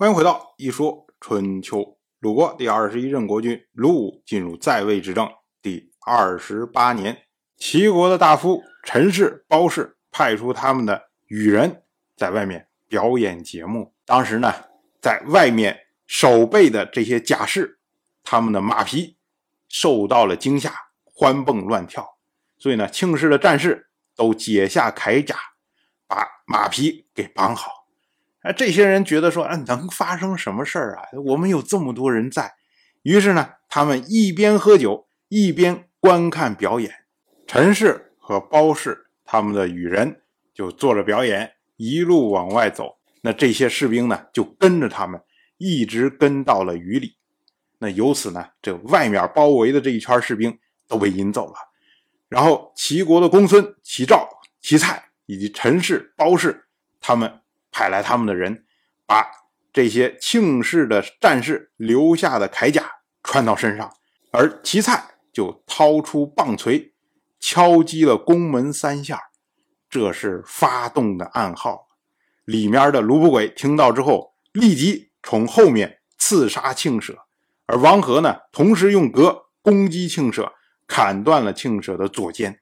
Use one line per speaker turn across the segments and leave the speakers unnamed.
欢迎回到《一说春秋》。鲁国第二十一任国君鲁武进入在位执政第二十八年，齐国的大夫陈氏、包氏派出他们的羽人在外面表演节目。当时呢，在外面守备的这些甲士，他们的马匹受到了惊吓，欢蹦乱跳，所以呢，庆氏的战士都解下铠甲，把马匹给绑好。哎，这些人觉得说，啊，能发生什么事儿啊？我们有这么多人在，于是呢，他们一边喝酒，一边观看表演。陈氏和包氏他们的羽人就做着表演，一路往外走。那这些士兵呢，就跟着他们，一直跟到了雨里。那由此呢，这外面包围的这一圈士兵都被引走了。然后齐国的公孙、齐赵、齐蔡以及陈氏、包氏他们。派来他们的人，把这些庆氏的战士留下的铠甲穿到身上，而齐蔡就掏出棒槌，敲击了宫门三下，这是发动的暗号。里面的卢不轨听到之后，立即从后面刺杀庆舍，而王和呢，同时用戈攻击庆舍，砍断了庆舍的左肩。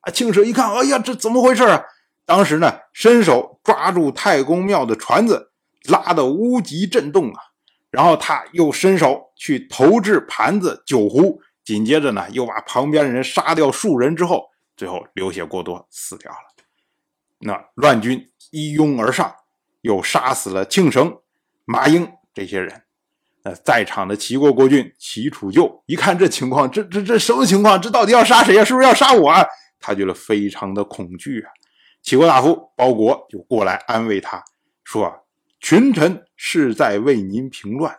啊，庆舍一看，哎呀，这怎么回事啊？当时呢，伸手抓住太公庙的船子，拉得屋脊震动啊！然后他又伸手去投掷盘子、酒壶，紧接着呢，又把旁边的人杀掉数人之后，最后流血过多死掉了。那乱军一拥而上，又杀死了庆绳、马英这些人。那在场的齐国国君齐楚救一看这情况，这这这什么情况？这到底要杀谁呀？是不是要杀我啊？他觉得非常的恐惧啊！齐国大夫包国就过来安慰他说：“群臣是在为您平乱。”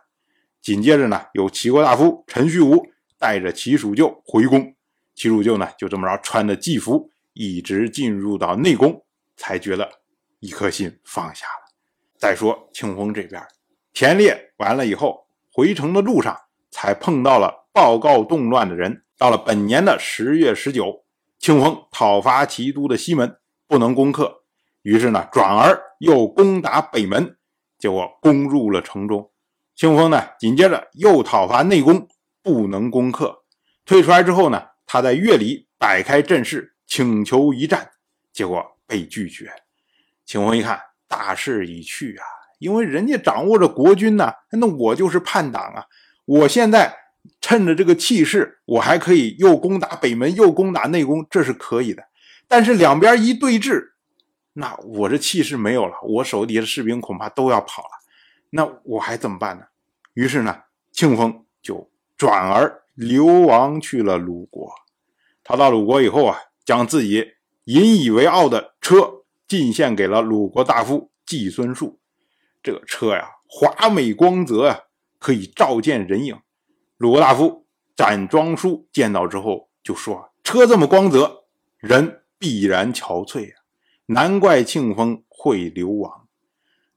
紧接着呢，有齐国大夫陈旭武带着齐蜀救回宫。齐蜀救呢，就这么着穿着祭服，一直进入到内宫，才觉得一颗心放下了。再说庆丰这边，田猎完了以后，回城的路上才碰到了报告动乱的人。到了本年的十月十九，庆丰讨伐齐都的西门。不能攻克，于是呢，转而又攻打北门，结果攻入了城中。清风呢，紧接着又讨伐内宫，不能攻克。退出来之后呢，他在月里摆开阵势，请求一战，结果被拒绝。清风一看，大势已去啊，因为人家掌握着国军呢，那我就是叛党啊！我现在趁着这个气势，我还可以又攻打北门，又攻打内宫，这是可以的。但是两边一对峙，那我这气势没有了，我手底下的士兵恐怕都要跑了，那我还怎么办呢？于是呢，庆丰就转而流亡去了鲁国。他到鲁国以后啊，将自己引以为傲的车进献给了鲁国大夫季孙树。这个车呀，华美光泽啊，可以照见人影。鲁国大夫展庄叔见到之后就说：“车这么光泽，人。”必然憔悴啊！难怪庆丰会流亡。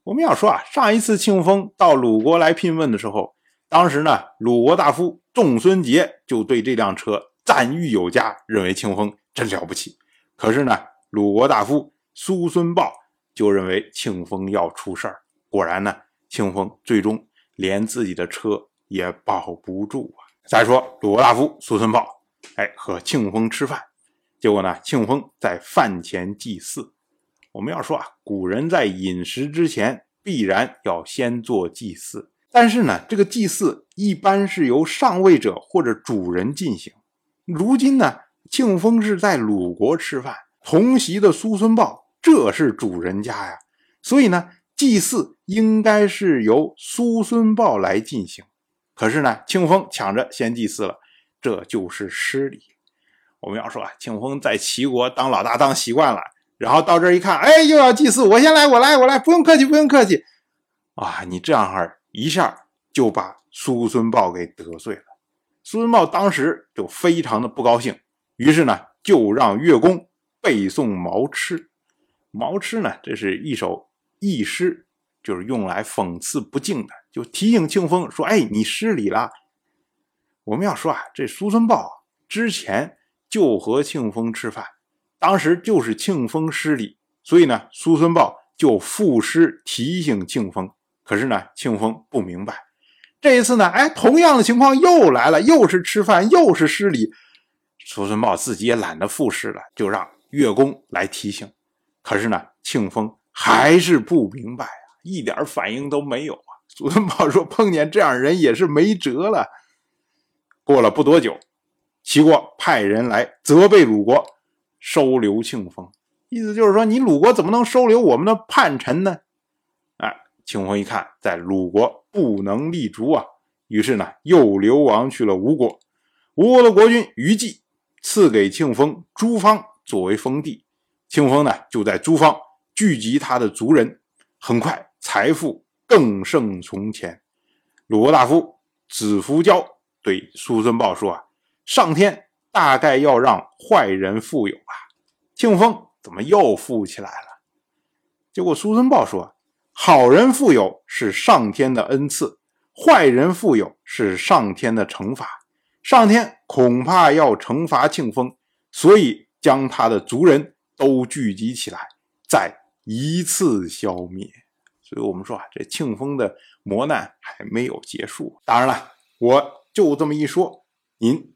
我们要说啊，上一次庆丰到鲁国来聘问的时候，当时呢，鲁国大夫仲孙杰就对这辆车赞誉有加，认为庆丰真了不起。可是呢，鲁国大夫苏孙豹就认为庆丰要出事儿。果然呢，庆丰最终连自己的车也保不住啊！再说鲁国大夫苏孙豹，哎，和庆丰吃饭。结果呢？庆丰在饭前祭祀。我们要说啊，古人在饮食之前必然要先做祭祀。但是呢，这个祭祀一般是由上位者或者主人进行。如今呢，庆丰是在鲁国吃饭，同席的苏孙豹这是主人家呀，所以呢，祭祀应该是由苏孙豹来进行。可是呢，庆丰抢着先祭祀了，这就是失礼。我们要说啊，庆丰在齐国当老大当习惯了，然后到这儿一看，哎，又要祭祀，我先来，我来，我来，不用客气，不用客气。啊，你这样哈，一下就把苏孙豹给得罪了。苏孙豹当时就非常的不高兴，于是呢，就让乐工背诵毛诗。毛诗呢，这是一首佚诗，就是用来讽刺不敬的，就提醒庆丰说，哎，你失礼了。我们要说啊，这苏孙豹之前。就和庆丰吃饭，当时就是庆丰失礼，所以呢，苏孙豹就赋诗提醒庆丰。可是呢，庆丰不明白。这一次呢，哎，同样的情况又来了，又是吃饭，又是失礼。苏孙豹自己也懒得复试了，就让月宫来提醒。可是呢，庆丰还是不明白啊，一点反应都没有啊。苏孙豹说：“碰见这样人也是没辙了。”过了不多久，齐国派人来责备鲁国收留庆丰，意思就是说，你鲁国怎么能收留我们的叛臣呢？哎，庆丰一看，在鲁国。不能立足啊！于是呢，又流亡去了吴国。吴国的国君于忌赐给庆丰诸方作为封地，庆丰呢就在诸方聚集他的族人，很快财富更胜从前。鲁国大夫子服交对苏孙豹说：“啊，上天大概要让坏人富有吧？庆丰怎么又富起来了？”结果苏孙豹说。好人富有是上天的恩赐，坏人富有是上天的惩罚。上天恐怕要惩罚庆丰，所以将他的族人都聚集起来，再一次消灭。所以我们说啊，这庆丰的磨难还没有结束。当然了，我就这么一说，您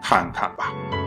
看看吧。